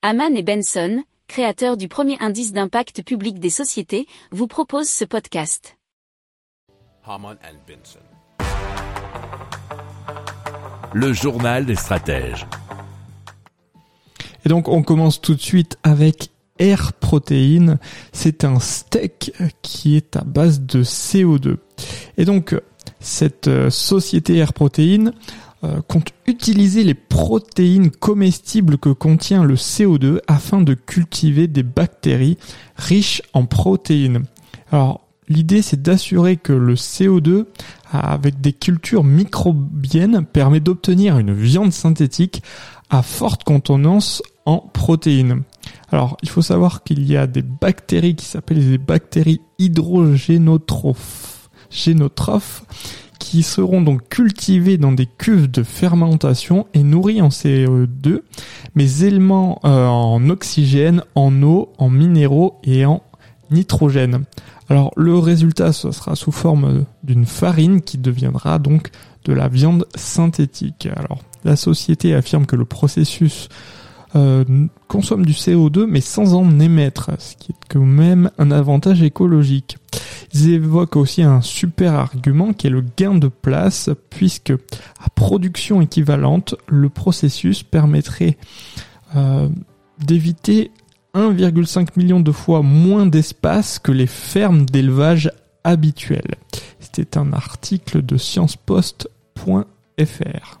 Haman et Benson, créateurs du premier indice d'impact public des sociétés, vous proposent ce podcast. Haman and Benson. Le journal des stratèges. Et donc on commence tout de suite avec Air Protein. C'est un steak qui est à base de CO2. Et donc cette euh, société Air Protein compte utiliser les protéines comestibles que contient le CO2 afin de cultiver des bactéries riches en protéines. Alors l'idée c'est d'assurer que le CO2 avec des cultures microbiennes permet d'obtenir une viande synthétique à forte contenance en protéines. Alors, il faut savoir qu'il y a des bactéries qui s'appellent des bactéries hydrogénotrophes, génotrophes, qui seront donc cultivées dans des cuves de fermentation et nourries en CO2, mais également euh, en oxygène, en eau, en minéraux et en nitrogène. Alors le résultat ce sera sous forme d'une farine qui deviendra donc de la viande synthétique. Alors la société affirme que le processus euh, consomme du CO2 mais sans en émettre, ce qui est quand même un avantage écologique. Ils évoquent aussi un super argument qui est le gain de place puisque à production équivalente, le processus permettrait euh, d'éviter 1,5 million de fois moins d'espace que les fermes d'élevage habituelles. C'était un article de sciencepost.fr.